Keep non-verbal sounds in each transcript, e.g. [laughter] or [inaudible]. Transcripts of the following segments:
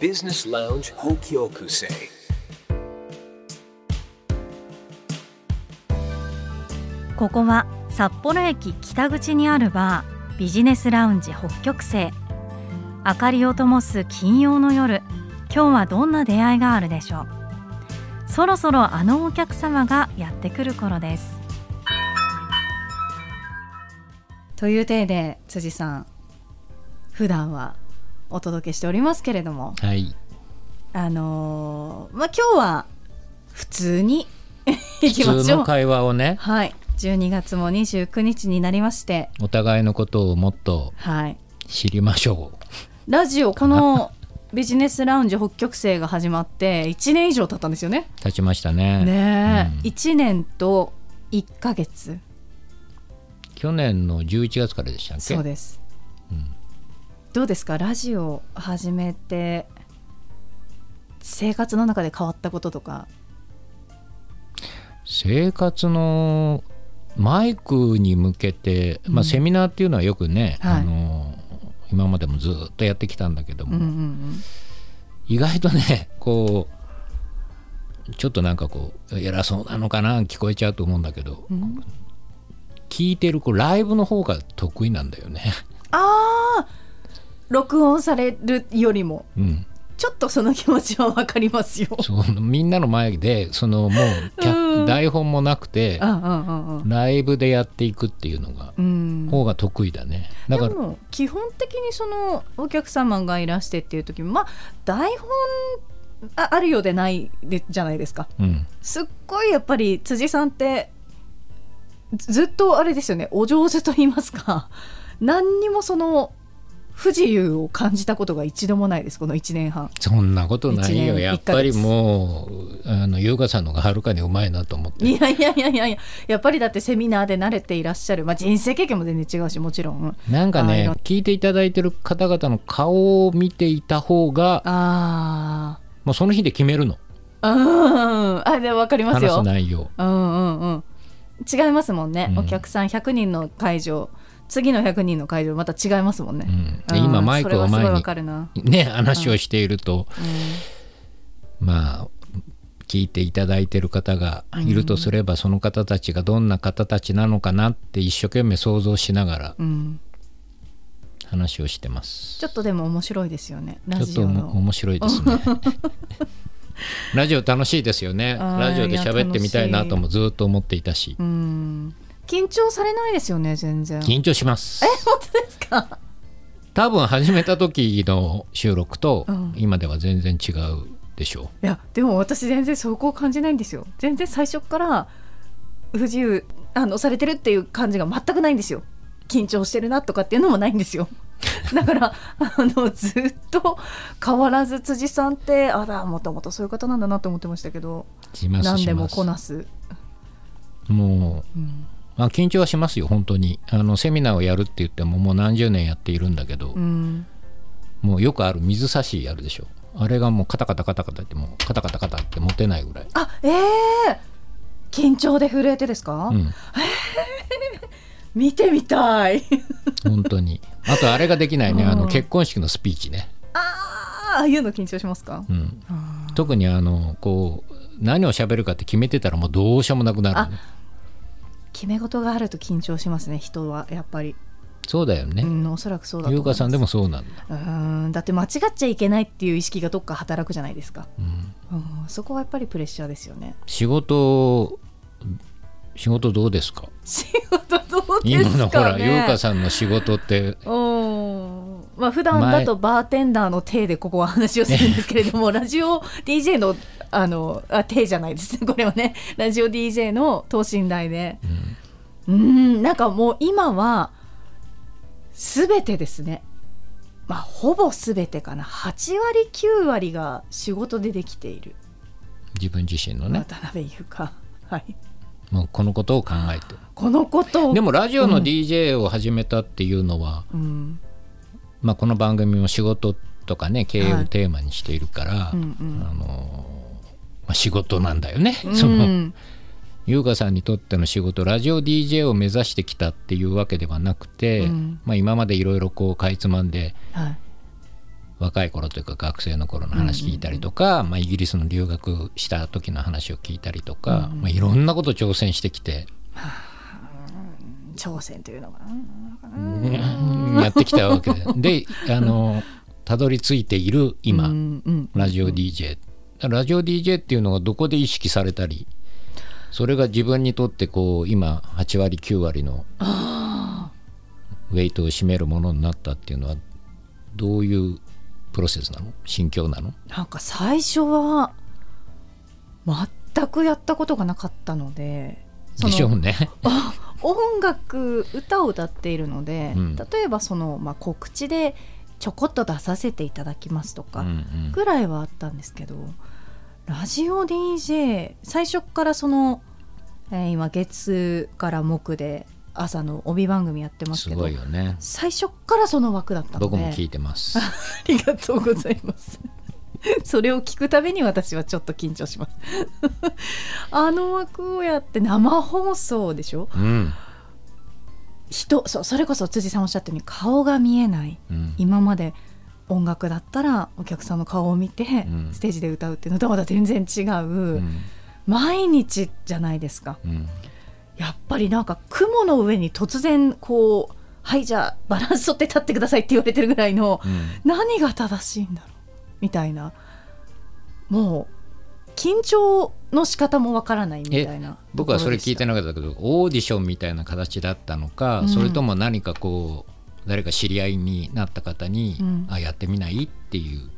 Business Lounge Hokyokusei ここは札幌駅北口にあるバービジネスラウンジ北極星明かりを灯す金曜の夜今日はどんな出会いがあるでしょうそろそろあのお客様がやってくる頃ですという体で辻さん普段はお届けしておりますけれどもはい。あのーまあ今日は普通に [laughs] いきま普しょう。通の会話をね、はい。12月も29日になりまして。お互いのことをもっとはい。知りましょラジオこの [laughs] ビジネスラウンジ北極星が始まって1年以上経ったんですよね。う。立ちましたね。ねえ、うん。1年と1ヶ月。去年の11月からでしたっけ？そうです、うんどうですか？ラジオ始めて生活の中で変わったこととか。生活のマイクに向けて、まあ、セミナーっていうのはよくね、はい。あの今までもずっとやってきたんだけども、うんうんうん意外とねこうちょっとなんかこう偉そうなのかな聞こえちゃうと思うんだけど、うん。聞いてるこうライブの方が得意なんだよね。ああ録音されるよりもうん、ちょっとその気持ちはわかりますよ。みんなの前でそのもう台本もなくてライブでやっていくっていうのがうん。方が得意だね。だからでも基本的にそのお客様がいらしてっていう時もまあ台本ああるようでないでじゃないですか。うん、すっごいやっぱり辻さんってずずっとあれですよね。お上手と言いますか。何にもその不自由を感じたことが一度もないですこの1年半。そんなことないよ。やっぱりもうあの優香さんのがはるかにうまいなと思っていやいやいやいやいや。やっぱりだってセミナーで慣れていらっしゃる、まあ、人生経験も全然違うしもちろん。なんかね聞いていただいてる方々の顔を見ていた方があもうその日で決めるの。あうんあで分かります話すよ内容。うんうんうん。違いますもんね、うん。お客さん100人の会場次の100人の会場また違いますもんね、うん。今マイクを前にね話をしていると、うまあ聞いていただいてる方がいるとすれば、その方たちがどんな方たちなのかなって一生懸命想像しながらんうん、話をしてます。ちょっとでも面白いですよねラちょっと面白いですね。[laughs] ラジオ楽しいですよね。ラジオで喋ってみたいなともずっと思っていたし、うん緊張されないですよね全然。緊張します。本当ですか？多分始めた時の収録とうん。今では全然違うでしょいやでも私全然そこを感じないんですよ。全然最初から不自由あのされてるっていう感じが全くないんですよ。緊張してるなとかっていうのもないんですよ。[laughs] だからあのずっと変わらず辻さんってあらもともとそういう方なんだなと思ってましたけど何でも。こなす、もううんまあ、緊張はしますよ本当に。あのセミナーをやるって言ってももう何十年やっているんだけど、うん。もうよくある水差しやるでしょ。あれがもうカタカタカタカタってもうカタカタカタって持てないぐらい、あええ緊張で震えてですか、うん、見てみたい。本当に。あとあれができないねあうん。の結婚式のスピーチね、あーああいうの緊張しますか、うん、特にあのこう何を喋るかって決めてたらもうどうしようもなくなる、ね、決め事があると緊張しますね人はやっぱり、そうだよね、うん、おそらくそうだ優香さんでもそうなんだ、うんだって間違っちゃいけないっていう意識がどっか働くじゃないですか、うん、うん、そこはやっぱりプレッシャーですよね。仕事仕事どうですか？仕事どうですかね。今のほら優香さんの仕事ってうんまあ普段だとバーテンダーの体でここは話をするんですけれども [laughs] ラジオ DJ のあのあ体じゃないです。ね [laughs] これはね。ラジオ DJ の等身大で。うん。なんかもう今は全てですね。まあほぼ全てかな。8割9割が仕事でできている。自分自身のね。渡辺優香。はい。もうこのことを考えて。このことを。でもラジオの DJ を始めたっていうのは、うんまあ、この番組も仕事とかね経営をテーマにしているから、うんうん。あのまあ、仕事なんだよね、うん。その優香さんにとっての仕事ラジオ DJ を目指してきたっていうわけではなくて、うん。まあ、今までいろいろこうかいつまんではい。若い頃というか学生の頃の話聞いたりとか、まあ、イギリスの留学した時の話を聞いたりとか、まあ、いろんなこと挑戦してきて、挑戦というのがうん。やってきたわけで。で [laughs] あのたどり着いている今、うんうんラジオ DJ ラジオ DJ っていうのがどこで意識されたりそれが自分にとってこう今8割9割のウェイトを占めるものになったっていうのはどういうプロセスなの？心境なの？なんか最初は全くやったことがなかったのででしょうね。あ音楽歌を歌っているので、うん例えばその、まあ、告知でちょこっと出させていただきますとかうんうんぐらいはあったんですけど、ラジオ DJ 最初からその、えー今月から木で朝の帯番組やってますすけどね。最初からその枠だったので僕も聞いてます。[laughs] ありがとうございます。[laughs] それを聞くたびに私はちょっと緊張します。[laughs] あの枠をやって生放送でしょ？うん。人そうそれこそ辻さんおっしゃったように顔が見えないうん。今まで音楽だったらお客さんの顔を見て、ん。ステージで歌うっていうのとはまた全然違う、うん。毎日じゃないですか。うん。やっぱりなんか雲の上に突然こうはいじゃあバランス取って立ってくださいって言われてるぐらいの、うん。何が正しいんだろうみたいな。もう緊張の仕方もわからないみたいな僕はそれ聞いてななかったけどオーディションみたいな形だったのか、うん。それとも何かこう誰か知り合いになった方に、うん。あやってみない？っていう。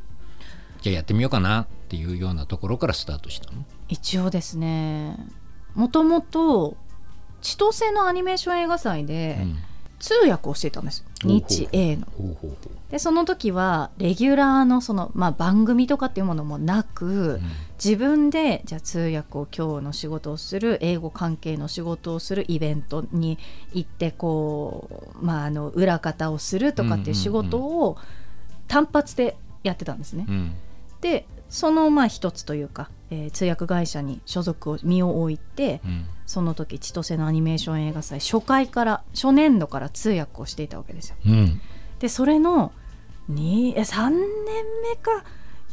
じゃあやってみようかな？っていうようなところからスタートしたの？一応ですね。もともと千歳のアニメーション映画祭でうん通訳をしていたんです、日英の。でその時はレギュラーのその、まあ、番組とかっていうものもなく、うん。自分でじゃあ通訳を今日の仕事をする英語関係の仕事をするイベントに行ってこう、まあ、あの裏方をするとかっていう仕事を単発でやってたんですね。うん。でそのまあ一つというか、えー通訳会社に所属を身を置いてうん。その時千歳のアニメーション映画祭初回から初年度から通訳をしていたわけですよ。うん。でそれのにえ3年目か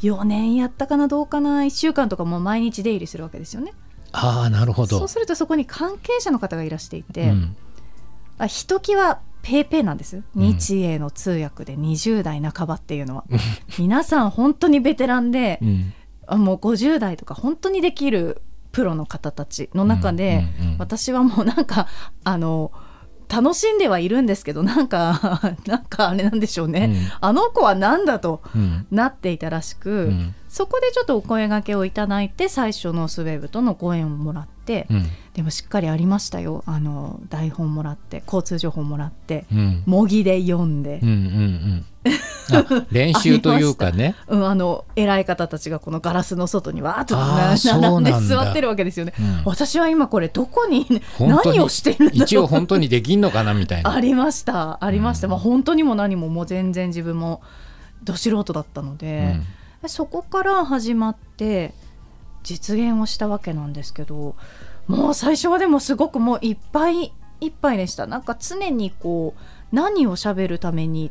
4年やったかなどうかな1週間とかもう毎日出入りするわけですよね。ああなるほど。そうするとそこに関係者の方がいらしていて、うん。あひときわペーペーなんです。うん日英の通訳で20代半ばっていうのは。皆さん本当にベテランでうん。あもう50代とか本当にできるプロの方たちの中で、私はもうなんかあの楽しんではいるんですけどなんか [laughs] なんかあれなんでしょうね、うん。あの子は何だとうん。なっていたらしく、うん。そこでちょっとお声掛けをいただいて最初のスウェーブとのご縁をもらって、うん。でもしっかりありましたよ。あの台本もらって交通情報もらってうん。模擬で読んで。う、んうんうん。あ [laughs] 練習というかね。うんあの偉い方たちがこのガラスの外にわーっと並んで座ってるわけですよね。うん。私は今これどこに何をしてるんだろう一応本当にできんのかなみたいな。[laughs] ありましたありました、うん。まあ本当にも何ももう全然自分もど素人だったので、そこから始まって実現をしたわけなんですけどもう最初はでもすごくもういっぱいいっぱいでした。なんか常にこう何を喋るために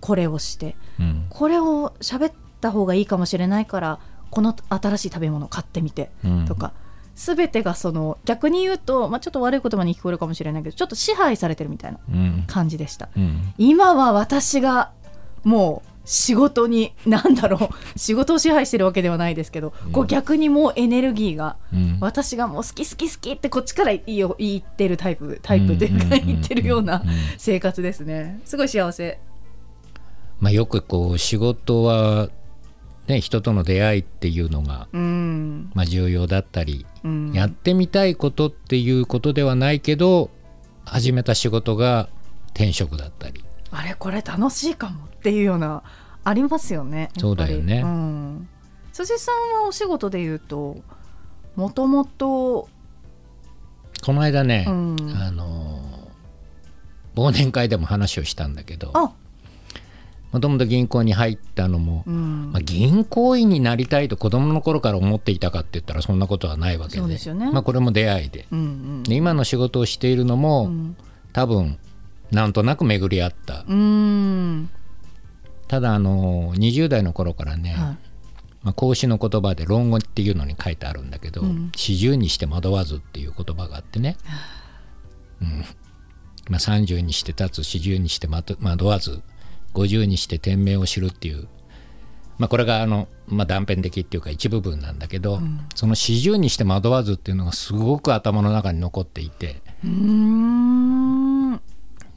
これをしてうん。うんこれを喋った方がいいかもしれないからこの新しい食べ物を買ってみてうん。とか、全てがその逆に言うと、まあ、ちょっと悪い言葉に聞こえるかもしれないけどちょっと支配されてるみたいなうん。感じでした。うん。今は私がもう仕事に何だろう [laughs] 仕事を支配してるわけではないですけど、うん。こう逆にもうエネルギーがうん。私がもう好き好き好きってこっちから言いよ言ってるタイプタイプというかうん言ってるようなうん。うん。生活ですね。すごい幸せまあ、よくこう仕事は、ね、人との出会いっていうのが、うん、まあ、重要だったり、うん、やってみたいことっていうことではないけど始めた仕事が転職だったり。あれこれ楽しいかもっていうようなありますよねそうだよね。うん、辻さんはお仕事で言うともともとこの間ね、うん。あの忘年会でも話をしたんだけどあもともと銀行に入ったのも、うん。まあ、銀行員になりたいと子供の頃から思っていたかって言ったらそんなことはないわけで。ね。まあ、これも出会いで。うんうん。で今の仕事をしているのも、うん。多分なんとなく巡り合った。うん。ただあの20代の頃からね、はい。まあ、孔子の言葉で論語っていうのに書いてあるんだけどうん「四十にして惑わず」っていう言葉があってね、うん。まあ、30にして立つ四十にして惑惑わず50にして天命を知るっていう、まあ、これがあの、まあ、断片的っていうか一部分なんだけど、その四十にして惑わずっていうのがすごく頭の中に残っていて。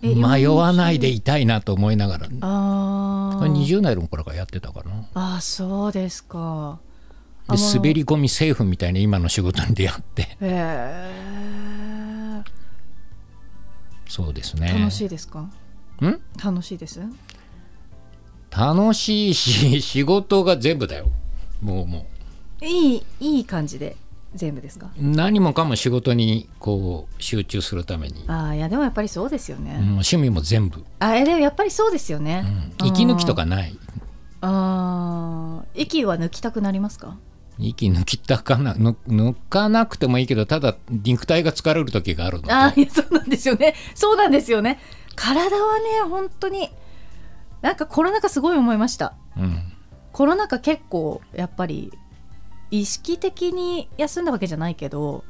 迷わないでいたいなと思いながら、あこれー20代の頃からやってたかな。あーそうですか。で滑り込みセーフみたいな今の仕事に出会って。へえそうですね。楽しいですか？ん？楽しいです？楽しいし [laughs] 仕事が全部だよ。もうもいいいい感じで全部ですか？う何もかも仕事にこう集中するために、ああいやでもやっぱりそうですよね、うん趣味も全部、あえでもやっぱりそうですよね、うん。息抜きとかない。ああ息は抜きたくなりますか？息抜きたかな抜抜かなくてもいいけどただ肉体が疲れる時があるので。あーいやそうなんですよね。そうなんですよね。体はね本当になんかコロナ禍すごい思いました。うん。コロナ禍結構やっぱり意識的に休んだわけじゃないけど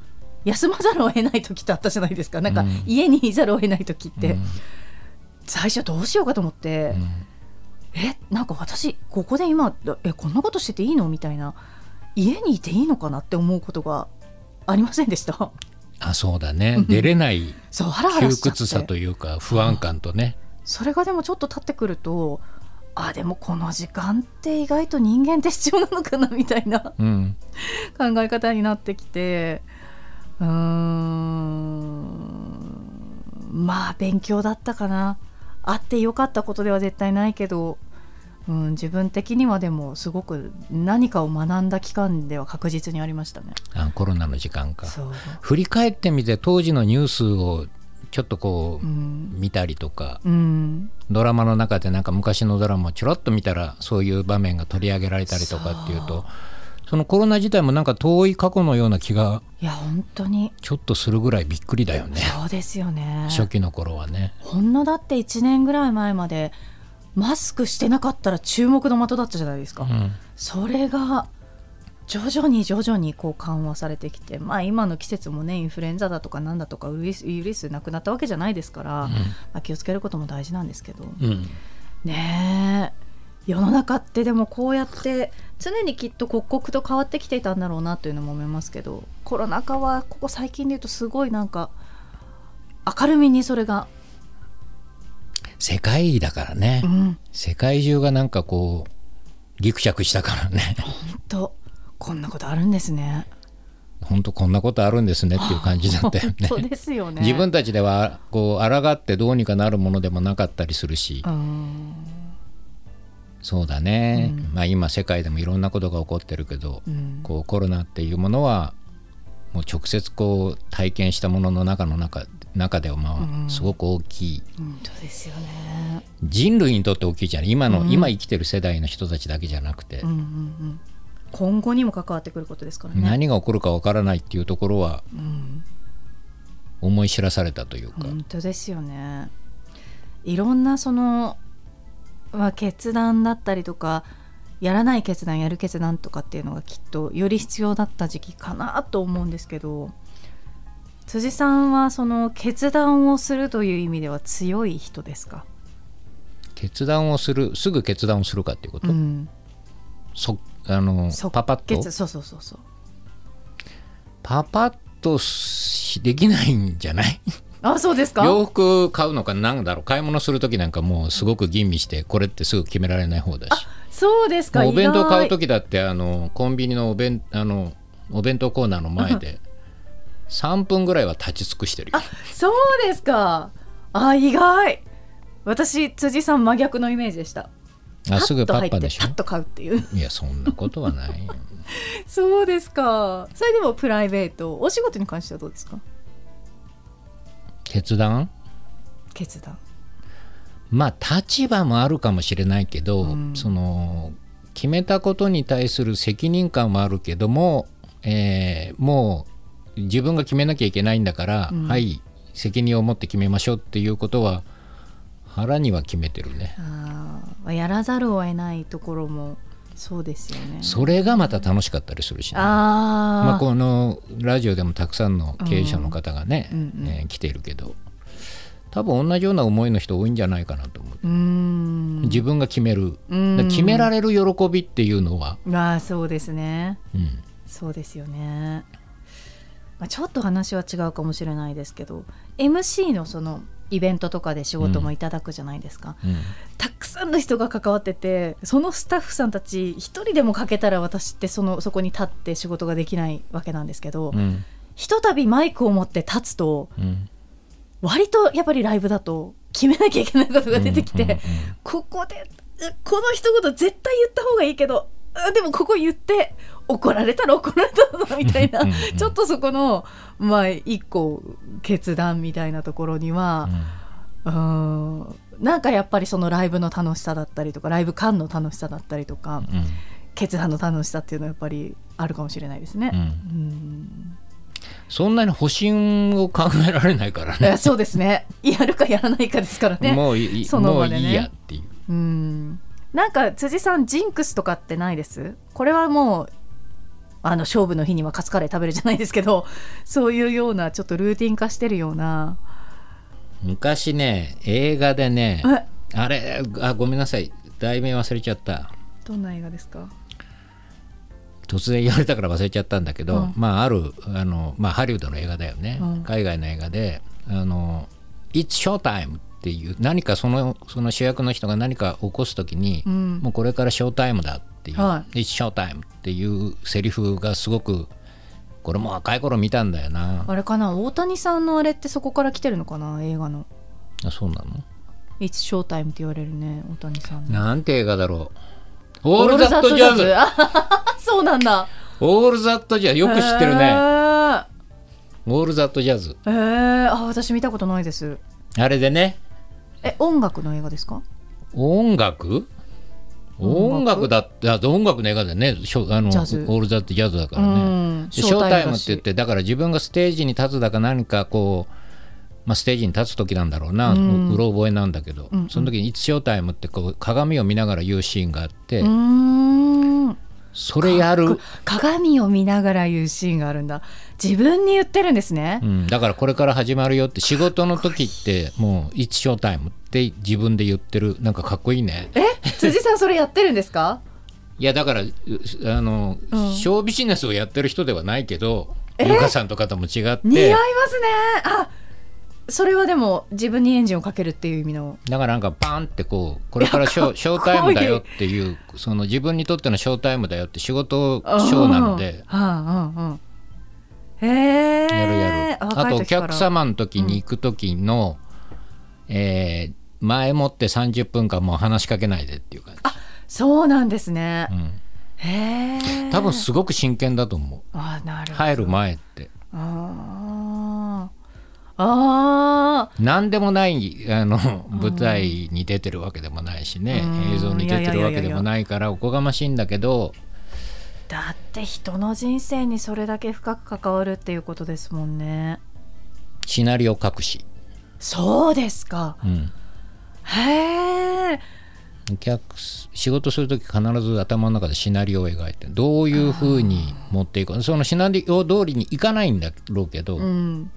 休まざるを得ない時ってあったじゃないですか。なんかうん。家にいざるを得ない時って、うん。最初どうしようかと思って、えなんか私ここで今えこんなことしてていいのみたいな。家にいていいのかなって思うことがありませんでした。あそうだね。出れない窮屈さというか不安感とねそれがでもちょっと経ってくるとあでもこの時間って意外と人間って必要なのかなみたいなうん。考え方になってきてうーん。まあ勉強だったかな。あってよかったことでは絶対ないけど、うん、自分的にはでもすごく何かを学んだ期間では確実にありましたね。あコロナの時間か。振り返ってみて当時のニュースをちょっとこう、うん。見たりとかうん、ドラマの中でなんか昔のドラマをちょろっと見たらそういう場面が取り上げられたりとかっていうとそのコロナ自体もなんか遠い過去のような気がいや本当に。ちょっとするぐらいびっくりだよね。そうですよね。初期の頃はね。ほんのだって1年ぐらい前までマスクしてなかったら注目の的だったじゃないですか、うん。それが徐々に徐々にこう緩和されてきてまあ今の季節もねインフルエンザだとかなんだとかウイルスウイルスなくなったわけじゃないですから、まあ、気をつけることも大事なんですけど。うん。ねえ。世の中ってでもこうやって常にきっと刻々と変わってきていたんだろうなというのも思いますけどコロナ禍はここ最近で言うとすごいなんか明るみにそれが、世界だからね、うん、世界中がなんかこうギクシャクしたからね。とこんなことあるんですね。本当こんなことあるんですねっていう感じだったよね。[laughs] 本当ですよね。自分たちではこう抗ってどうにかなるものでもなかったりするし、うん。そうだね、うん。まあ今世界でもいろんなことが起こってるけど、うん。こうコロナっていうものはもう直接こう体験したものの中の中中ではまうん。あすごく大きい、本当ですよね。人類にとって大きいじゃない。今の、うん。今生きてる世代の人たちだけじゃなくて、うんうんうん。今後にも関わってくることですからね。何が起こるかわからないっていうところはうん、思い知らされたというか、本当ですよね。いろんなその、まあ、決断だったりとかやらない決断やる決断とかっていうのがきっとより必要だった時期かなと思うんですけど辻さんはその決断をするという意味では強い人ですか、決断をするすぐ決断をするかっていうこと、うん、そあの即パパッと？決そうそうそうそう。パパッとしできないんじゃない？[laughs] あそうですか？洋服買うのかなんだろう？買い物する時なんかもうすごく吟味してこれってすぐ決められない方だし。そうですか。お弁当買う時だってあのコンビニのお弁あのお弁当コーナーの前で [laughs] 3分ぐらいは立ち尽くしてるよ。そうですか。あ意外。私辻さん真逆のイメージでしたあすぐパッパでしょ？パッと買うっていう。いやそんなことはないよ。[laughs] そうですか。それでもプライベートお仕事に関してはどうですか？決断？決断。まあ立場もあるかもしれないけど、うん。その決めたことに対する責任感もあるけども、えーもう自分が決めなきゃいけないんだから、うん。はい責任を持って決めましょうっていうことは腹には決めてるね。あーやらざるを得ないところもそうですよね。それがまた楽しかったりするしね、あー、まあ、このラジオでもたくさんの経営者の方がね,、うんうんうん。えー来ているけど多分同じような思いの人多いんじゃないかなと思う、自分が決める、決められる喜びっていうのは、ああそうですね。うん。そうですよね、まあ、ちょっと話は違うかもしれないですけど MC のそのイベントとかで仕事もいただくじゃないですか、うん。たくさんの人が関わっててそのスタッフさんたち一人でも欠けたら私ってそのそこに立って仕事ができないわけなんですけど、うん。ひとたびマイクを持って立つとうん。割とやっぱりライブだと決めなきゃいけないことが出てきて、うんうんうんここでうこの一言絶対言った方がいいけどあでもここ言って怒られたら怒られたぞみたいな。うん。[laughs] うん。うんちょっとそこのまあ一個決断みたいなところには、うん、なんかやっぱりそのライブの楽しさだったりとかライブ感の楽しさだったりとか、うん。決断の楽しさっていうのはやっぱりあるかもしれないですね。うん。うん。そんなに保身を考えられないからね。そうですね。やるかやらないかですからね。もういいその場でね。もういいやっていう。うん。なんか辻さんジンクスとかってないです？これはもうあの勝負の日にはカツカレー食べるじゃないですけど [laughs] そういうようなちょっとルーティン化してるような。昔ね映画でねえ？あれ？あごめんなさい。題名忘れちゃった。どんな映画ですか？突然言われたから忘れちゃったんだけど、うん。まああるあの、まあ、ハリウッドの映画だよね、うん。海外の映画で「あの It's Showtime」っていう何かそのその主役の人が何か起こす時に、うん。もうこれからショータイムだっていう「は It's Showtime」っていうセリフがすごくこれも若い頃見たんだよな。あれかな？大谷さんのあれってそこから来てるのかな？映画の。あそうなの「It's Showtime」って言われるね大谷さんの。なんて映画だろう。オールザットジャズ。[laughs] そうなんだ。オールザットジャズよく知ってるへねー。オールザットジャズ。へー。あ私見たことないです。あれでね。え音楽の映画ですか？音楽？音音楽？楽だってあ音楽の映画でね。あのオールザジャズだからね、ショータイムって言ってだから自分がステージに立つだか何かこう、まあ、ステージに立つ時なんだろうな、ううん。うろ覚えなんだけど、その時に「いつショータイム」ってこう鏡を見ながら言うシーンがあって、うーんそれやる、鏡を見ながら言うシーンがあるんだ。自分に言ってるんですね、うん、だからこれから始まるよって仕事の時ってもう「いつショータイム」って自分で言ってるなんかかっこいいね。え？辻さんそれやってるんですか？いやだからうあの、うん。ショービジネスをやってる人ではないけどえ？優香さんとかとも違って。似合いますね。あそれはでも自分にエンジンをかけるっていう意味の。だからなんかバンってこうこれからショーショータイムだよっていうその自分にとってのショータイムだよって仕事ショーなのでうんうん。うんへえやるやる。あとお客様様の時に行く時の、えー前もって30分間もう話しかけないでっていう感じ、そうなんですね、うん、へえ。多分すごく真剣だと思う。あなるほど。入る前って。あーあ何でもないあの舞台に出てるわけでもないしね。うん。映像に出てるわけでもないからおこがましいんだけど。ーだって人の人生にそれだけ深く関わるっていうことですもんね。シナリオ書くし、そうですか。うん、へえお客仕事する時必ず頭の中でシナリオを描いてどういうふうに持っていくそのシナリオ通りにいかないんだろうけど、うん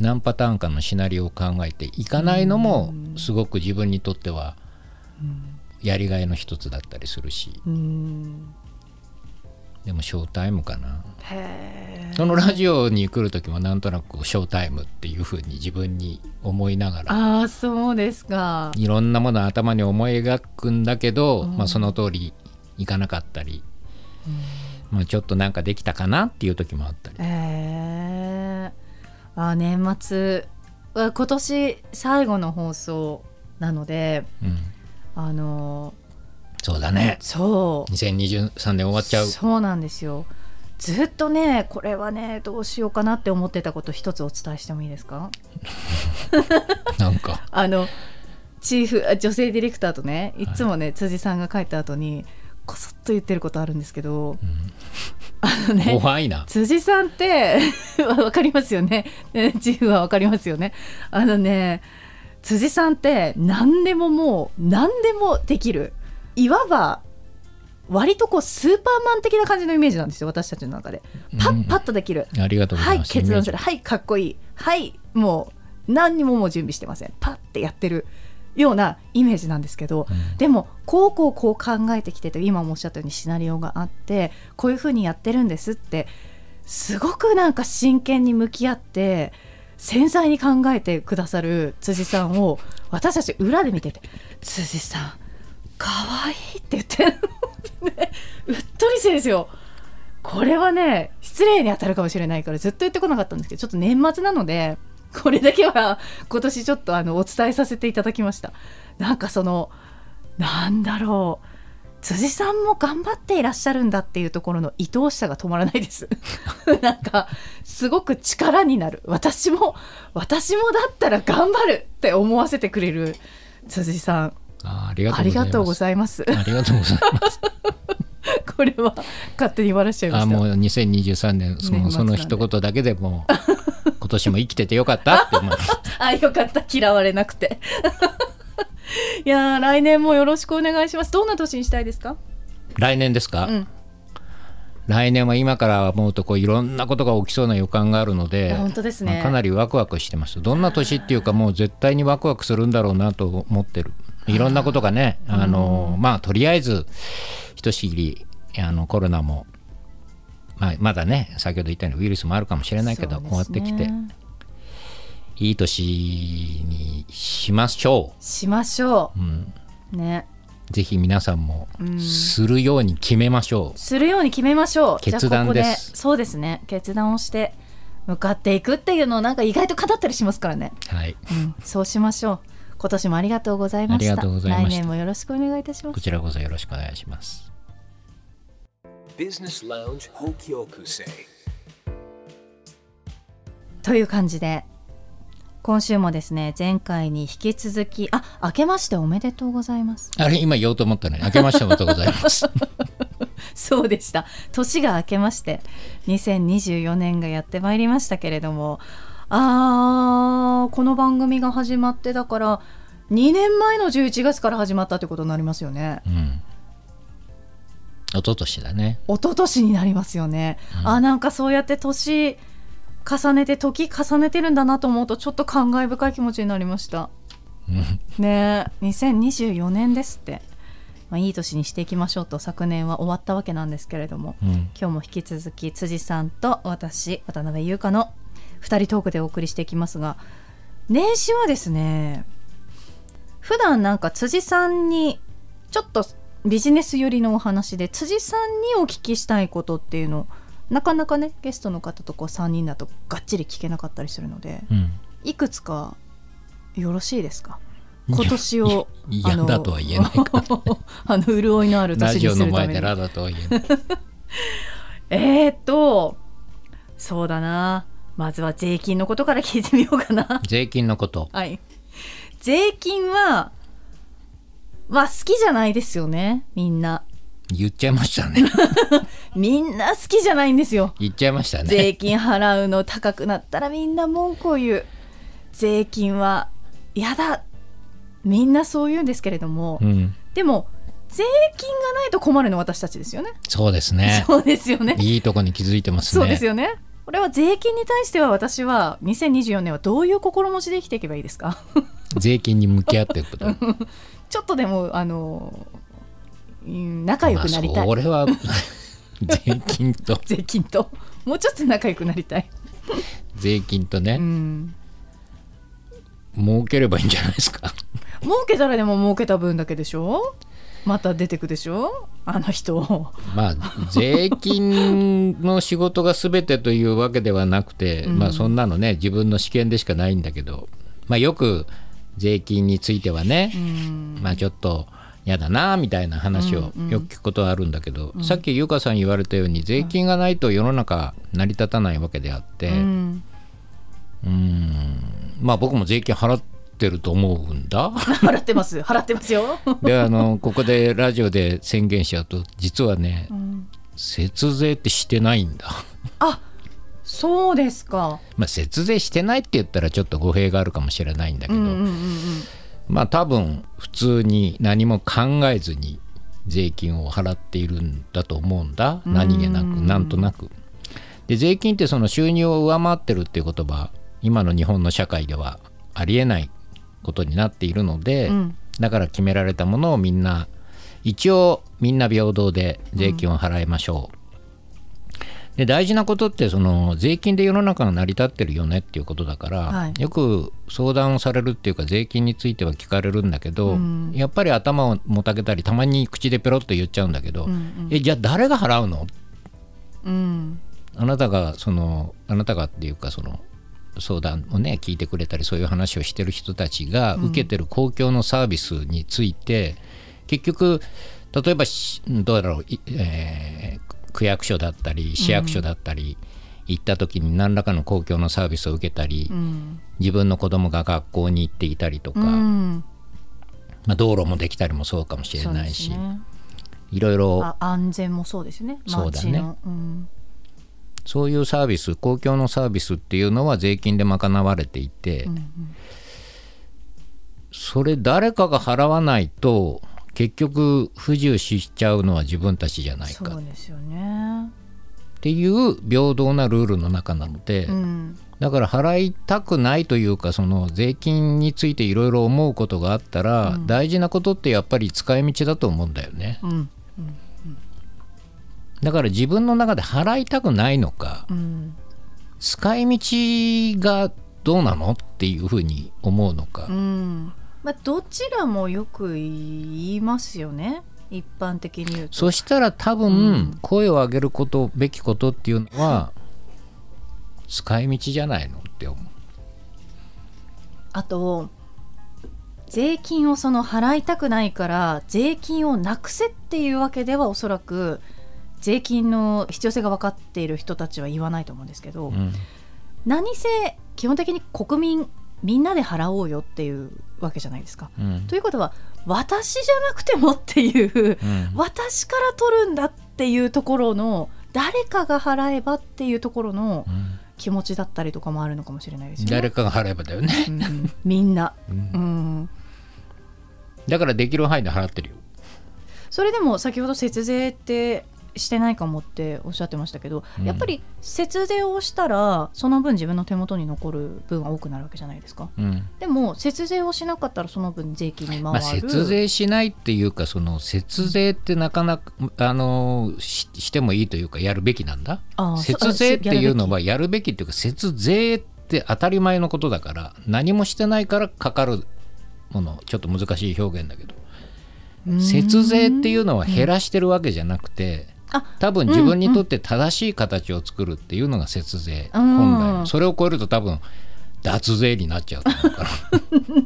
何パターンかのシナリオを考えていかないのもすごく自分にとってはやりがいの一つだったりするし。うん。でもショータイムかな。そのラジオに来る時もなんとなくショータイムっていうふうに自分に思いながらああそうですか。いろんなものを頭に思い描くんだけど、まあ、その通りいかなかったり、まあ、ちょっとなんかできたかなっていう時もあったり。あ年末。は今年最後の放送なのでうん、あのそうだね。そう。2023年終わっちゃう。そうなんですよ。ずっとねこれはねどうしようかなって思ってたこと一つお伝えしてもいいですか？[laughs] なんか。[laughs] あのチーフあ女性ディレクターとねいつもね、辻さんが帰った後にこそっと言ってることあるんですけど、あのね怖いな。辻さんって [laughs] わかりますよね。ねチーフはわかりますよね。あのね辻さんって何でももう何でもできる。いわば割とこうスーパーマン的な感じのイメージなんですよ私たちの中で。パッパッとできる、ありがとうござはいいます。決断するはいかっこいい。はいもう何にももう準備してません。パッてやってるようなイメージなんですけど、うんでもこうこうこう考えてきてて今もおっしゃったようにシナリオがあってこういうふうにやってるんですってすごくなんか真剣に向き合って繊細に考えてくださる辻さんを私たち裏で見てて「辻さんかわいい」って言ってるねうっとりしてるんですよ。これはね失礼に当たるかもしれないからずっと言ってこなかったんですけどちょっと年末なので [laughs] これだけは今年ちょっとあのお伝えさせていただきました。なんかそのなんだろう。辻さんも頑張っていらっしゃるんだっていうところの愛おしさが止まらないです。[laughs] なんかすごく力になる。私も私もだったら頑張るって思わせてくれる。辻さん。あありがとうごいざいます。ありがとうございます。これは勝手に笑っちゃいました。あもう2023年そのその一言だけでもう [laughs] 今年も生きててよかったって思います。[laughs] あよかった。嫌われなくて。[laughs] いやー来年もよろしくお願いします。どんな年にしたいですか？来年ですか、うん。来年は今から思うとこういろんなことが起きそうな予感があるのいでや本当ですね。まあかなりワクワクしてます。どんな年っていうかもう絶対にワクワクするんだろうなと思ってる。いろんなことがねあのまあとりあえずひとしきりあのコロナも、まあ、まだね先ほど言ったようにウイルスもあるかもしれないけど、ね。こうやってきていい年にしましょしましょう、うん、うね。ぜひ皆さんもうん。するように決めましょう、するように決めましょう。決断です。そうですね。決断をして向かっていくっていうのをなんか意外と語ったりしますからね、はい。うん、そうしましょう。今年もありがとうございました。ありがとうございました。来年もよろしくお願いいたします。こちらこそよろしくお願いします。Business Lounge Hokyokusei. という感じで今週もですね前回に引き続きあ明けましておめでとうございますあれ、今言おうと思ったのに、明けましておめでとうございます。[laughs] そうでした年が明けまして2024年がやってまいりましたけれどもあーこの番組が始まってだから2年前の11月から始まったってことになりますよねうん。一昨年だね。一昨年になりますよね、あなんかそうやって年重ねて時重ねてるんだなと思うとちょっと感慨深い気持ちになりました。うん。ねえ2024年ですって、まあ、いい年にしていきましょうと昨年は終わったわけなんですけれども。うん。今日も引き続き辻さんと私渡辺優香の2人トークでお送りしていきますが年始はですね普段なんか辻さんにちょっとビジネス寄りのお話で辻さんにお聞きしたいことっていうのをなかなかねゲストの方とこう3人だとがっちり聞けなかったりするのでうん。いくつかよろしいですか？今年をいやあのだとは言えないか [laughs] あの潤いのあるラ年ジオの前にするためにでラだとは言えない。[laughs] えーっとそうだなまずは税金のことから聞いてみようかな税金のこと。はい税金はまあ好きじゃないですよねみんな言っちゃいましたね。[laughs] みんな好きじゃないんですよ言っちゃいましたね。税金払うの高くなったらみんな文句を言う税金は嫌だみんなそう言うんですけれども、うん。でも税金がないと困るのは私たちですよねそうですね。そうですよねいいとこに気づいてますね。そうですよねこれは税金に対しては私は2024年はどういう心持ちで生きていけばいいですか？税金に向き合っていくこと。[laughs] ちょっとでもあのうん仲良くなりたい、まあそれは税金と。税金と。もうちょっと仲良くなりたい、税金とうね、ん、儲ければいいんじゃないですか。儲けたらでも儲けた分だけでしょ？また出てくでしょ？あの人まあ税金の仕事が全てというわけではなくて、まあそんなのね自分の試験でしかないんだけど、まあ、よく税金についてはね、うん。まあちょっと嫌だなみたいな話をよく聞くことはあるんだけど、さっき優香さん言われたように税金がないと世の中成り立たないわけであって、ううん。まあ僕も税金払ってると思うんだ。[laughs] 払ってます。払ってますよ、であのここでラジオで宣言しちゃうと実はねうん。節税ってしてないんだ。あそうですか。まあ節税してないって言ったらちょっと語弊があるかもしれないんだけど、うんうんうんうんまあ多分普通に何も考えずに税金を払っているんだと思うんだ。何気なくなんとなく。で税金ってその収入を上回ってるっていう言葉今の日本の社会ではありえないことになっているので、うん。だから決められたものをみんな一応みんな平等で税金を払いましょう。で大事なことってその税金で世の中が成り立ってるよねっていうことだから、はい。よく相談をされるっていうか税金については聞かれるんだけど、うん。やっぱり頭をもたげたりたまに口でペロッと言っちゃうんだけど、うんえじゃあ誰が払うの？うん。あなたがそのあなたがっていうかその相談をね聞いてくれたりそういう話をしてる人たちが受けてる公共のサービスについて、結局例えばしどうだろう、いえー区役所だったり市役所だったり、行った時に何らかの公共のサービスを受けたり、うん。自分の子供が学校に行っていたりとか、うん。まあ、道路もできたりもそうかもしれないし、ね。いろいろあ安全もそうですね。そうだね。うん。そういうサービス公共のサービスっていうのは税金で賄われていて、それ誰かが払わないと結局不自由しちゃうのは自分たちじゃないそか。っうですよね。ていう平等なルールの中なので、うん。だから払いたくないというかその税金についていろいろ思うことがあったら、大事なことってやっぱり使い道だと思うんだよね。うん。だから自分の中で払いたくないのか、うん。使い道がどうなのっていうふうに思うのか、うんまあどちらもよく言いますよね。一般的に言うと。そしたら多分声を上げることべきことっていうのは使い道じゃないのって思う。あと税金をその払いたくないから税金をなくせっていうわけではおそらく税金の必要性が分かっている人たちは言わないと思うんですけど、うん。何せ基本的に国民みんなで払おうよっていうわけじゃないですか。うん。ということは私じゃなくてもっていう、うん。私から取るんだっていうところの誰かが払えばっていうところのうん。気持ちだったりとかもあるのかもしれないですよね。誰かが払えばだよね、うんうん。みんな、うん。うん、だからできる範囲で払ってるよ。それでも先ほど節税ってしてないかもっておっしゃってましたけど、うん。やっぱり節税をしたらその分自分の手元に残る分は多くなるわけじゃないですか。うん。でも節税をしなかったらその分税金に回る、まあ、節税しないっていうかその節税ってなかなかあのししてもいいというかやるべきなんだ？節税っていうのあはやるべき。っていうか節税って当たり前のことだから何もしてないからかかるものちょっと難しい表現だけど。うん。節税っていうのは減らしてるわけじゃなくてあ多分自分にとって正しい形を作るっていうのが節税うん。本来の。それを超えると多分脱税になっちゃうと思うから。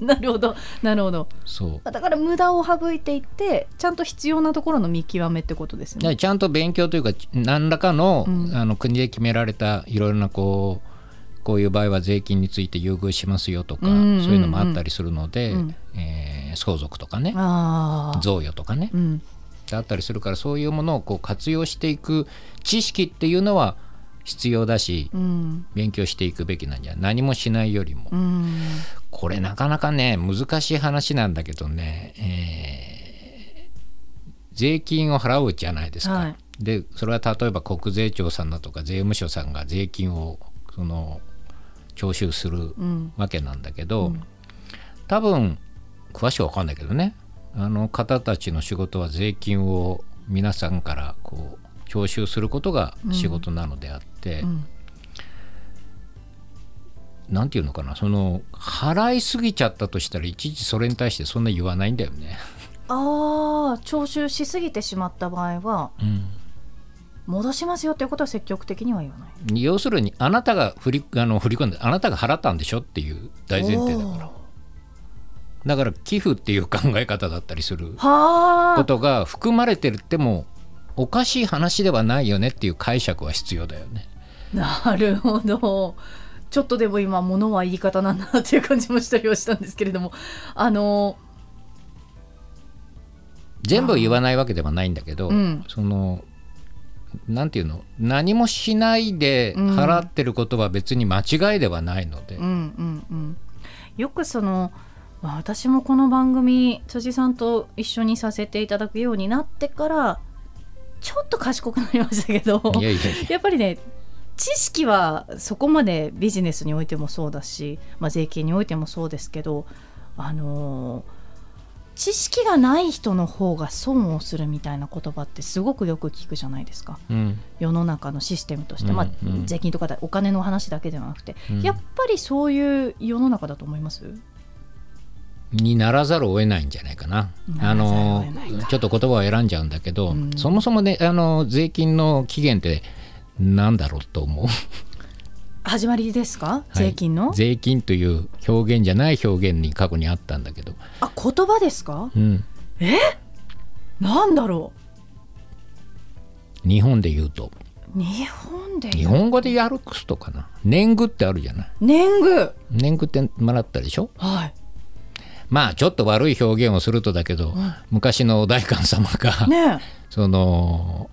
[laughs] なるほど。なるほど。そう。だから無駄を省いていってちゃんと必要なところの見極めってことですね。ちゃんと勉強というか何らかの,、うん。あの国で決められたいろいろなこうこういう場合は税金について優遇しますよとか、うんうんうん。そういうのもあったりするので、うん。えー相続とかね贈与とかね。うんあったりするからそういうものをこう活用していく知識っていうのは必要だしうん勉強していくべきなんじゃ何もしないよりも、うんこれなかなかね難しい話なんだけどね、えー税金を払うじゃないですか。はい。でそれは例えば国税庁さんだとか税務署さんが税金をその徴収するうん。わけなんだけど、多分詳しくは分かんないけどねあの方たちの仕事は税金を皆さんからこう徴収することが仕事なのであって、うん。なんていうのかなその払いすぎちゃったとしたらいちいちそれに対してそんな言わないんだよね。ああ徴収しすぎてしまった場合はうん。戻しますよっていうことは積極的には言わない。要するにあなたが振りあの振り込んであなたが払ったんでしょっていう大前提だからだから寄付っていう考え方だったりするはあ。ことが含まれてるってもおかしい話ではないよねっていう解釈は必要だよね。なるほど。ちょっとでも今物は言い方なんだなっていう感じもしたりはしたんですけれども。あの全部言わないわけではないんだけど、うん。そのなんていうの？何もしないで払ってることは別に間違いではないので、うんうんうん、よくそのまあ私もこの番組辻さんと一緒にさせていただくようになってからちょっと賢くなりましたけどいやっぱりね知識はそこまでビジネスにおいてもそうだし、まあ、税金においてもそうですけど、あのー知識がない人の方が損をするみたいな言葉ってすごくよく聞くじゃないですか。うん。世の中のシステムとして、うんまあうん税金とかだお金の話だけではなくて、うん。やっぱりそういう世の中だと思います？にならざるを得ないんじゃないかな。あのちょっと言葉を選んじゃうんだけど、うん。そもそもねあの税金の期限ってなんだろうと思う？[laughs] 始まりですか、はい。税金の？税金という表現じゃない表現に過去にあったんだけど、あ言葉ですか？うん、なんだろ日本で言うと。う日本で？日本語でやるくすとかな。年貢ってあるじゃない？年貢。年貢ってもらったでしょ？はいまあちょっと悪い表現をするとだけど、昔のお代官様が、ねえ。その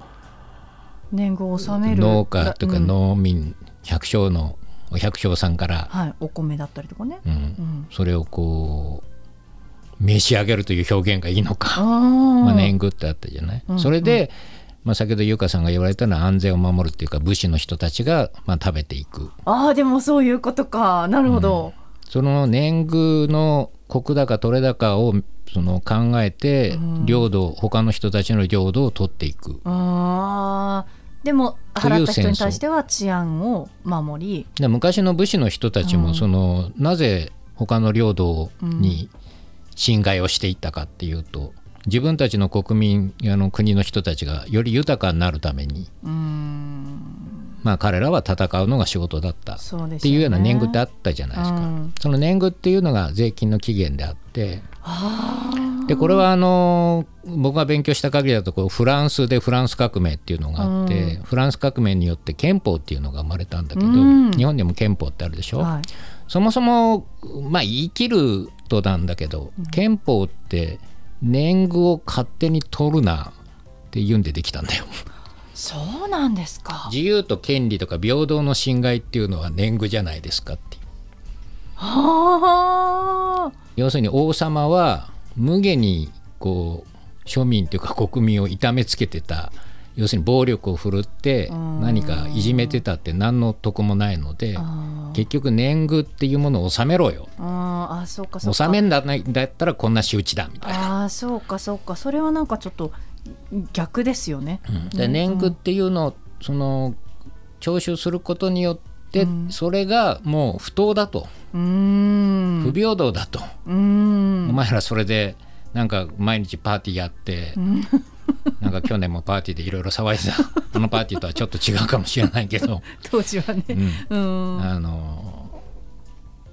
年貢を納める。農家というかうん。農民百姓のお百姓さんから、はい、お米だったりとかね、うん。うん。それをこう召し上げるという表現がいいのか、あまあ、ー年貢ってあったじゃない、うんそれで、まあ、先ほど優香さんが言われたのは安全を守るっていうか武士の人たちがまあ食べていく。あーでもそういうことか。なるほど、その年貢の石高取れ高をその考えてうん。領土他の人たちの領土を取っていく。あー。でも払った人に対しては治安を守り。で昔の武士の人たちうん。もその、なぜ他の領土に侵害をしていったかっていうと自分たちの国民あの国の人たちがより豊かになるために、うーんまあ、彼らは戦うのが仕事だった。っていうような年貢ってああったじゃないですか、うん。その年貢っていうのが税金の起源であって。でこれはあの僕が勉強した限りだとこうフランスでフランス革命っていうのがあって、フランス革命によって憲法っていうのが生まれたんだけど、うん。日本でも憲法ってあるでしょ、はい。そもそもまあ言い切るとなんだけど、憲法って年貢を勝手に取るなって言うんでできたんだよ。そうなんですか。自由と権利とか平等の侵害っていうのは年貢じゃないですかっていう。はあ。要するに王様は無下にこう庶民というか国民を痛めつけてた。要するに暴力を振るってうん。何かいじめてたって何の得もないので結局年貢っていうものを納めろよ。あーあそうかそうか。納めんだないだったらこんな仕打ちだみたいな。ああそうかそうか。それはなんかちょっと逆ですよね、で年貢っていうのをその徴収することによってうん。それがもう不当だと。うーん。不平等だと。うーん。お前らそれでなんか毎日パーティーやってん。なんか去年もパーティーでいろいろ騒いでた。[laughs] あのパーティーとはちょっと違うかもしれないけど、[laughs] 当時はね。うん。うん。あの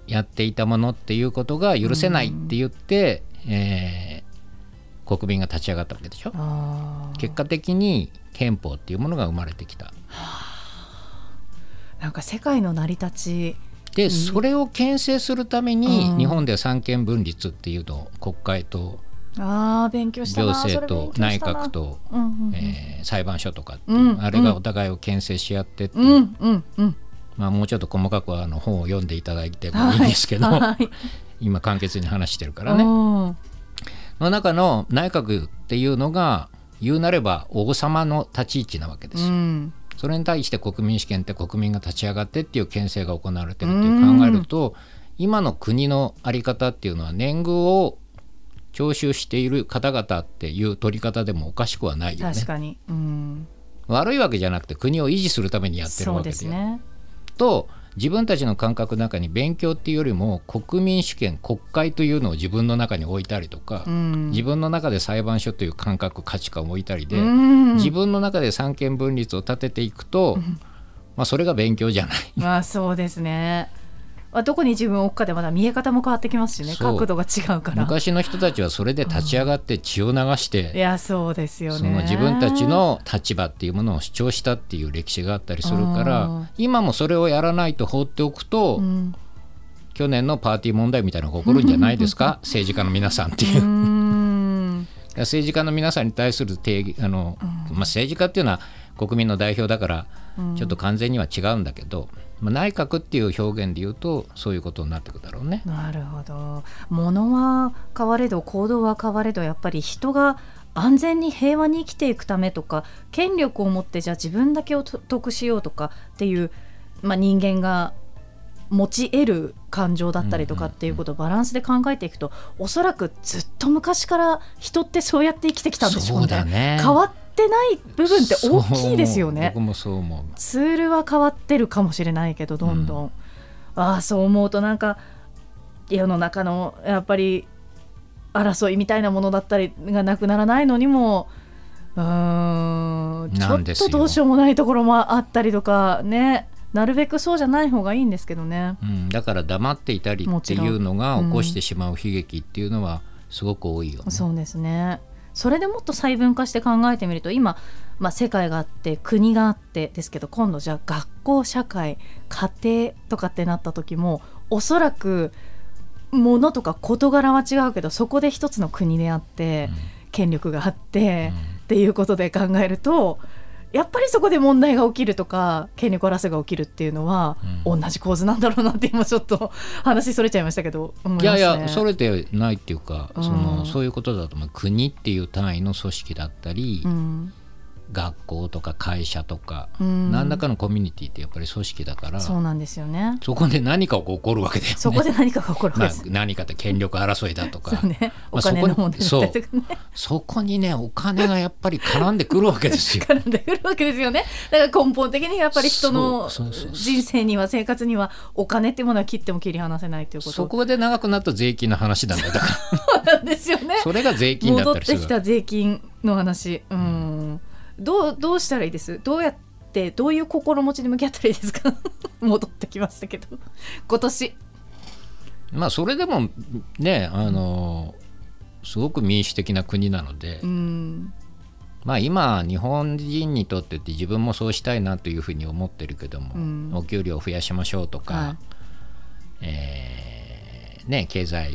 やっていたものっていうことが許せないって言って、えー国民が立ち上がったわけでしょ？結果的に憲法っていうものが生まれてきた。なんか世界の成り立ち。で、それを牽制するために、うん。日本では三権分立っていうのを国会とあー勉強したな。行政と内閣と、うんうんうん。えー裁判所とかっていう、うんあれがお互いを牽制し合ってっていう、うんうんうん。まあ、もうちょっと細かくはあの本を読んでいただいてもいいんですけど、はい。今簡潔に話してるからね。うんの中の内閣っていうのが言うなれば王様の立ち位置なわけですよ。うん。それに対して国民主権って国民が立ち上がってっていう牽制が行われてるっていう考えると今の国の在り方っていうのは年貢を徴収している方々っていう取り方でもおかしくはないよね。確。かに、うん、悪いわけじゃなくて国を維持するためにやってるわけでですね。と自分たちの感覚の中に勉強っていうよりも国民主権国会というのを自分の中に置いたりとか、うん。自分の中で裁判所という感覚価値観を置いたりで、うん。自分の中で三権分立を立てていくと、まあ、それが勉強じゃない。まあそうですね。あどこに自分を置くかでまだ見え方も変わってきますしね。角度が違うから。昔の人たちはそれで立ち上がって血を流しいて、やそうですよね。その自分たちの立場っていうものを主張したっていう歴史があったりするかうん。ら今もそれをやらないと放っておくと、うん。去年のパーティー問題みたいなのが起こるんじゃないですか？政治家の皆さんっていう。う。ん。政治家の皆さんに対する定義あの、まあ、政治家っていうのは国民の代表だからちょっと完全には違うんだけど、まあ、内閣っていう表現で言うとそういうことになってくるだろうね。なるほど物は変われど行動は変われどやっぱり人が安全に平和に生きていくためとか権力を持ってじゃあ自分だけを得しようとかっていう、まあ、人間が持ち得る感情だったりとかっていうことをバランスで考えていくと、おそらくずっと昔から人ってそうやって生きてきたんでしょうね。ね変わってない部分って大きいですよね。僕もそう思う。ツールは変わってるかもしれないけどどんどん、ああそう思うとなんか世の中のやっぱり争いみたいなものだったりがなくならないのにもうーんちょっとどうしようもないところもあったりとかね。なるべくそうじゃない方がいいんですけどね。うん、だから黙っていたりっていうのが起こしてしまう悲劇っていうのはすごく多いよね。そうですねそれでもっと細分化して考えてみると今、まあ、世界があって国があってですけど今度じゃあ学校社会家庭とかってなった時もおそらく物とか事柄は違うけどそこで一つの国であって、権力があって、っていうことで考えるとやっぱりそこで問題が起きるとか権力争いが起きるっていうのは、同じ構図なんだろうなって今ちょっと [laughs] 話それちゃいましたけどね、いやいやそれてないっていうか、うん。そのそういうことだと思う。国っていう単位の組織だったり、うん学校とか会社とか、うん何らかのコミュニティってやっぱり組織だからそうなんですよね。そこで何かが起こるわけだよね。そこで何かが起こるわけまあです。、何かって権力争いだとかそうね、お金の問題だとかね、そこにねお金がやっぱり絡んでくるわけですよ。絡んでくるわけですよね。だから根本的にやっぱり人のそうそうそうそう人生には生活にはお金っていうものは切っても切り離せないということそこで長くなると税金の話なんだよだからなんですよね。それが税金だっ戻ってたりするきた税金の話、うん、どうどうしたらいいです？どうやってどういう心持ちで向き合ったらいいですか？[laughs] 戻ってきましたけど。今年。まあそれでもねあのすごく民主的な国なので、うん。まあ今日本人にとってって自分もそうしたいなというふうに思ってるけども、うん。お給料を増やしましょうとか、はい。えーね、経済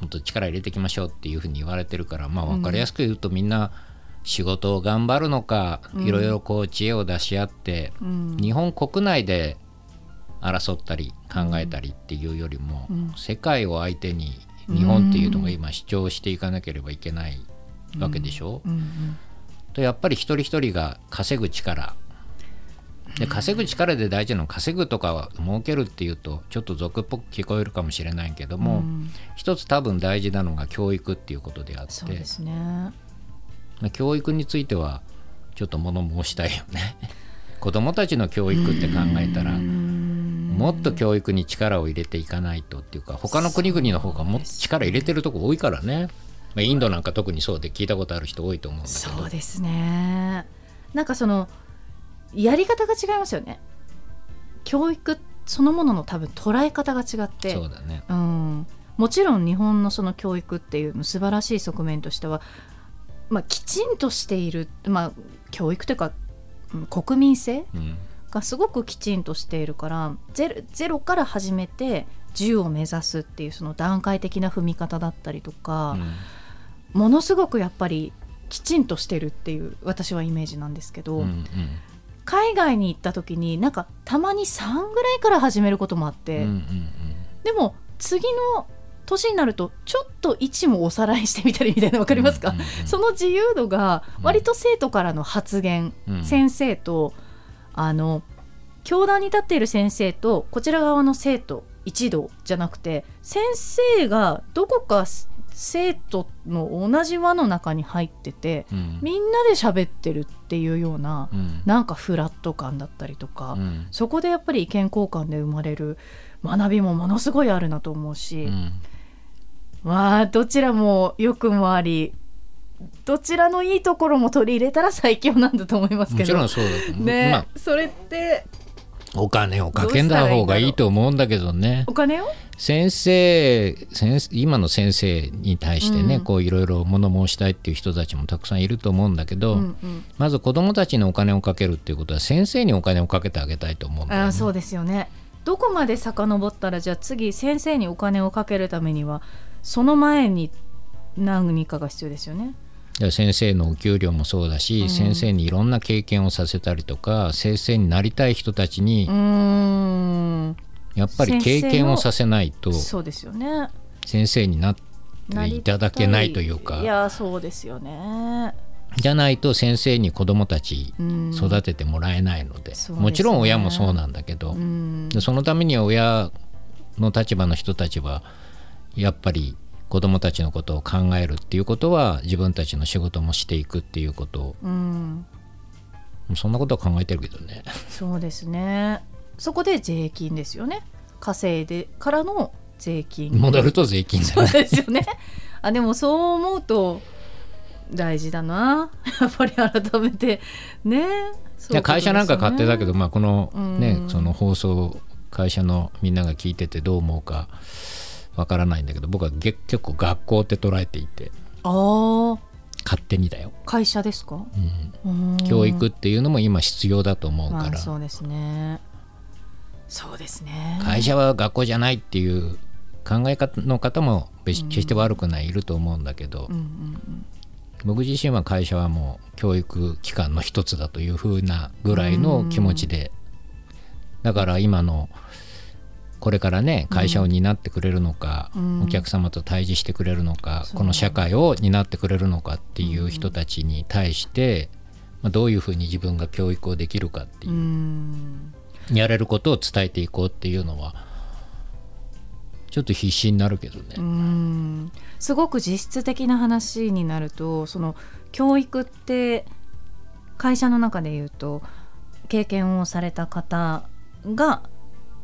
もっと力入れていきましょうっていうふうに言われてるから、まあ、分かりやすく言うとみんな仕事を頑張るのか、いろいろこう知恵を出し合って、うん。日本国内で争ったり考えたりっていうよりも、うん。世界を相手に日本っていうのが今主張していかなければいけないわけでしょ、とやっぱり一人一人が稼ぐ力。で稼ぐ力で大事なのは稼ぐとかは儲けるっていうとちょっと俗っぽく聞こえるかもしれないけども、うん。一つ多分大事なのが教育っていうことであってそうですね。まあ教育についてはちょっと物申したいよね。[laughs] 子どもたちの教育って考えたらもっと教育に力を入れていかないとっていうか他の国々の方がもっと力入れてるとこ多いからね、まあ、インドなんか特にそうで聞いたことある人多いと思うんだけど。そうですね。なんかそのやり方が違いますよね。教育そのものの多分捉え方が違って。そうだね。うん、もちろん日本のその教育っていうの素晴らしい側面としては、まあ、きちんとしている、まあ、教育というかうん国民性うん。がすごくきちんとしているからゼロゼロから始めて10を目指すっていうその段階的な踏み方だったりとか、ものすごくやっぱりきちんとしてるっていう私はイメージなんですけど、うんうん。海外に行った時になんかたまに3ぐらいから始めることもあって。うんうん。でも次の年になるとちょっと位置もおさらいしてみたりみたいなの分かりますか、うんうんうんその自由度が割と生徒からの発言、うん。先生とあの教壇に立っている先生とこちら側の生徒一同じゃなくて先生がどこか生徒の同じ輪の中に入っててうん。みんなで喋ってるっていうようなうん。なんかフラット感だったりとか、うん。そこでやっぱり意見交換で生まれる学びもものすごいあるなと思うし、うんまあどちらも良くもありどちらのいいところも取り入れたら最強なんだと思いますけど。もちろんそうだね、まあそれってお金をかけんだ方がいいと思うんだけどね。お金を？先生先生今の先生に対してね、うん。こういろいろ物申したいっていう人たちもたくさんいると思うんだけど、うんうん。まず子どもたちにお金をかけるっていうことは先生にお金をかけてあげたいと思うんだよね。あそうですよね。どこまで遡ったらじゃあ次先生にお金をかけるためにはその前に何かが必要ですよね。で先生のお給料もそうだし、先生にいろんな経験をさせたりとか先生になりたい人たちにやっぱり経験をさせないとそうですよね。先生になっていただけないというい。かやそうですよね。じゃないと先生に子どもたちうん。育ててもらえないので,、そうですね。もちろん親もそうなんだけど、うん。でそのためには親の立場の人たちはやっぱり子どもたちのことを考えるっていうことは自分たちの仕事もしていくっていうこと。をうん。そんなことは考えてるけどね。そうですね。そこで税金ですよね。稼いでからの税金。戻ると税金だそうね。ですよね。あでもそう思うと大事だな。やっぱり改めてね。いや会社なんか勝手だけど、まあ、このね、うん。その放送会社のみんなが聞いててどう思うかわからないんだけど僕はげ結構学校って捉えていてああ勝手にだよ、会社ですか、うん。うん。教育っていうのも今必要だと思うまあから、そうですね。そうですね。会社は学校じゃないっていう考え方の方も別決して悪くないいると思うんだけど、うんうん僕自身は会社はもう教育機関の一つだというふうなぐらいの気持ちで、だから今のこれからね会社を担ってくれるのか、うん。お客様と対峙してくれるのか、そうこの社会を担ってくれるのかっていう人たちに対して、まあ、どういうふうに自分が教育をできるかっていうう、ん。やれることを伝えていこうっていうのはちょっと必死になるけどね。うん。すごく実質的な話になるとその教育って会社の中で言うと経験をされた方が、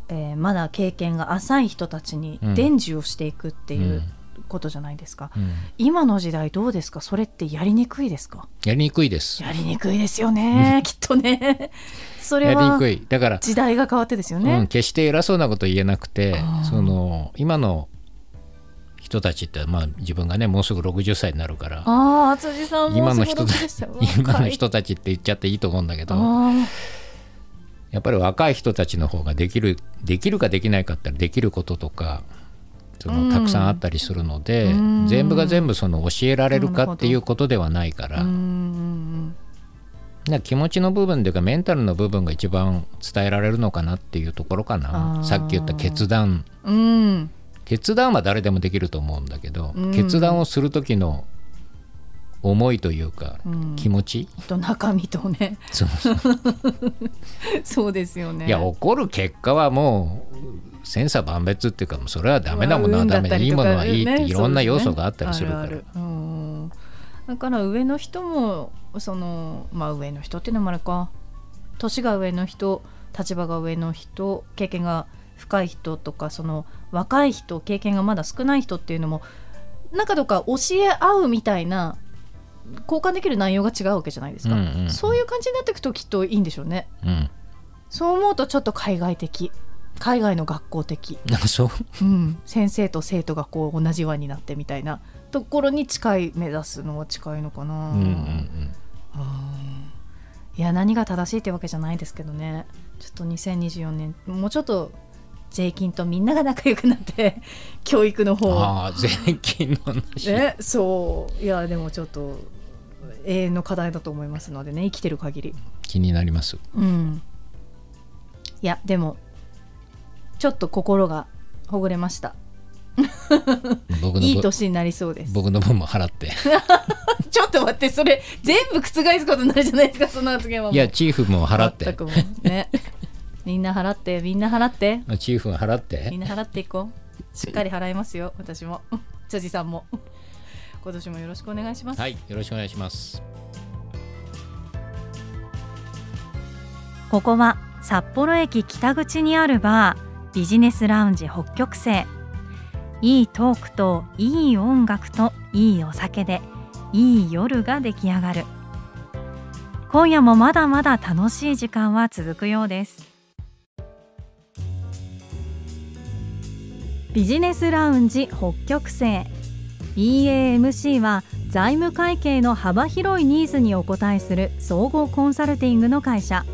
えーまだ経験が浅い人たちにうん。伝授をしていくっていうことじゃないですか、うん。今の時代どうですか？それってやりにくいですか？やりにくいです。やりにくいですよねきっとね。[laughs] それやりにはくい。だから時代が変わってですようん、ね、決して偉そうなこと言えなくてその今の人たちって、まあ、自分がねもうすぐ60歳になるからああ辻さんも今の人たすごいでした。よ [laughs] 今の人たちって言っちゃっていいと思うんだけどあやっぱり若い人たちの方ができるできるかできないかって言ったらできることとかそうんのたくさんあったりするので、うん。全部が全部その教えられるかっていうことではないから,、あうんうんだから気持ちの部分というかメンタルの部分が一番伝えられるのかなっていうところかあなー。さっき言った決断。うんうん。決断は誰でもできると思うんだけど、うん。決断をする時の思いというか、うん。気持ち？と中身とね。そう。[laughs] そうですよね。いや起こる結果はもう千差万別っていうかそれはダメなものはダメでいいものはいいっていろんな要素があったりするから。あるある。うん。だから上の人もそのまあ上の人っていうのもあるか。年が上の人立場が上の人経験が深い人とかその若い人経験がまだ少ない人っていうのもなんかどっか教え合うみたいな交換できる内容が違うわけじゃないですか、うんうんうん。そういう感じになっていくときっといいんでしょうね。うん。そう思うとちょっと海外的。海外の学校的、う。うん、先生と生徒がこう同じ輪になってみたいなところに近い目指すのは近いのかな、うんうんうん。いや何が正しいってわけじゃないですけどね。ちょっと2024年もうちょっと税金とみんなが仲良くなって [laughs] 教育の方ああ税金の話、ねそう。いやでもちょっと永遠の課題だと思いますのでね生きてる限り。気になります。うん。いやでもちょっと心がほぐれました。僕の分いい年になりそうです。僕の分も払って。[laughs] ちょっと待ってそれ全部覆すことになるじゃないですかその発言はいやチーフも払って。ね。みんな払ってみんな払って。チーフも払っみてんな払っていこう。しっかり払いますよ私も。辻さんも今年もよろしくお願いします、はいよろしくお願いします。ここは札幌駅北口にあるバービジネスラウンジ北極星。いいトークといい音楽といいお酒でいい夜が出来上がる。今夜もまだまだ楽しい時間は続くようです。ビジネスラウンジ北極星 BAMC は財務会計の幅広いニーズにお応えする総合コンサルティングの会社。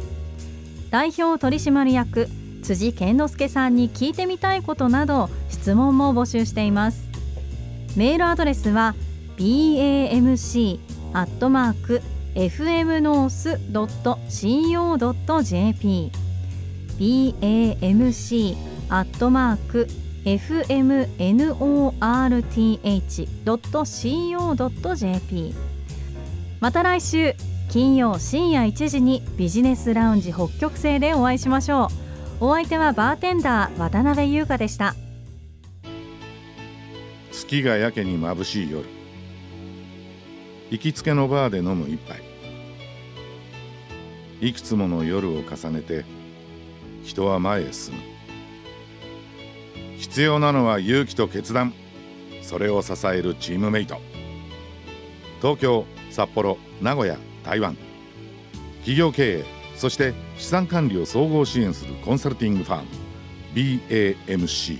代表取締役辻健之介さんに聞いてみたいことなど質問も募集しています。メールアドレスは bamc ア fmnorth.co.jp bamc アットマーク fmnorth.co.jp また来週金曜深夜1時にビジネスラウンジ北極星でお会いしましょう。お相手はバーテンダー渡辺優香でした。月がやけに眩しい夜。行きつけのバーで飲む一杯。いくつもの夜を重ねて人は前へ進む。必要なのは勇気と決断。それを支えるチームメイト。東京札幌名古屋台湾。企業経営そして資産管理を総合支援するコンサルティングファーム BAMC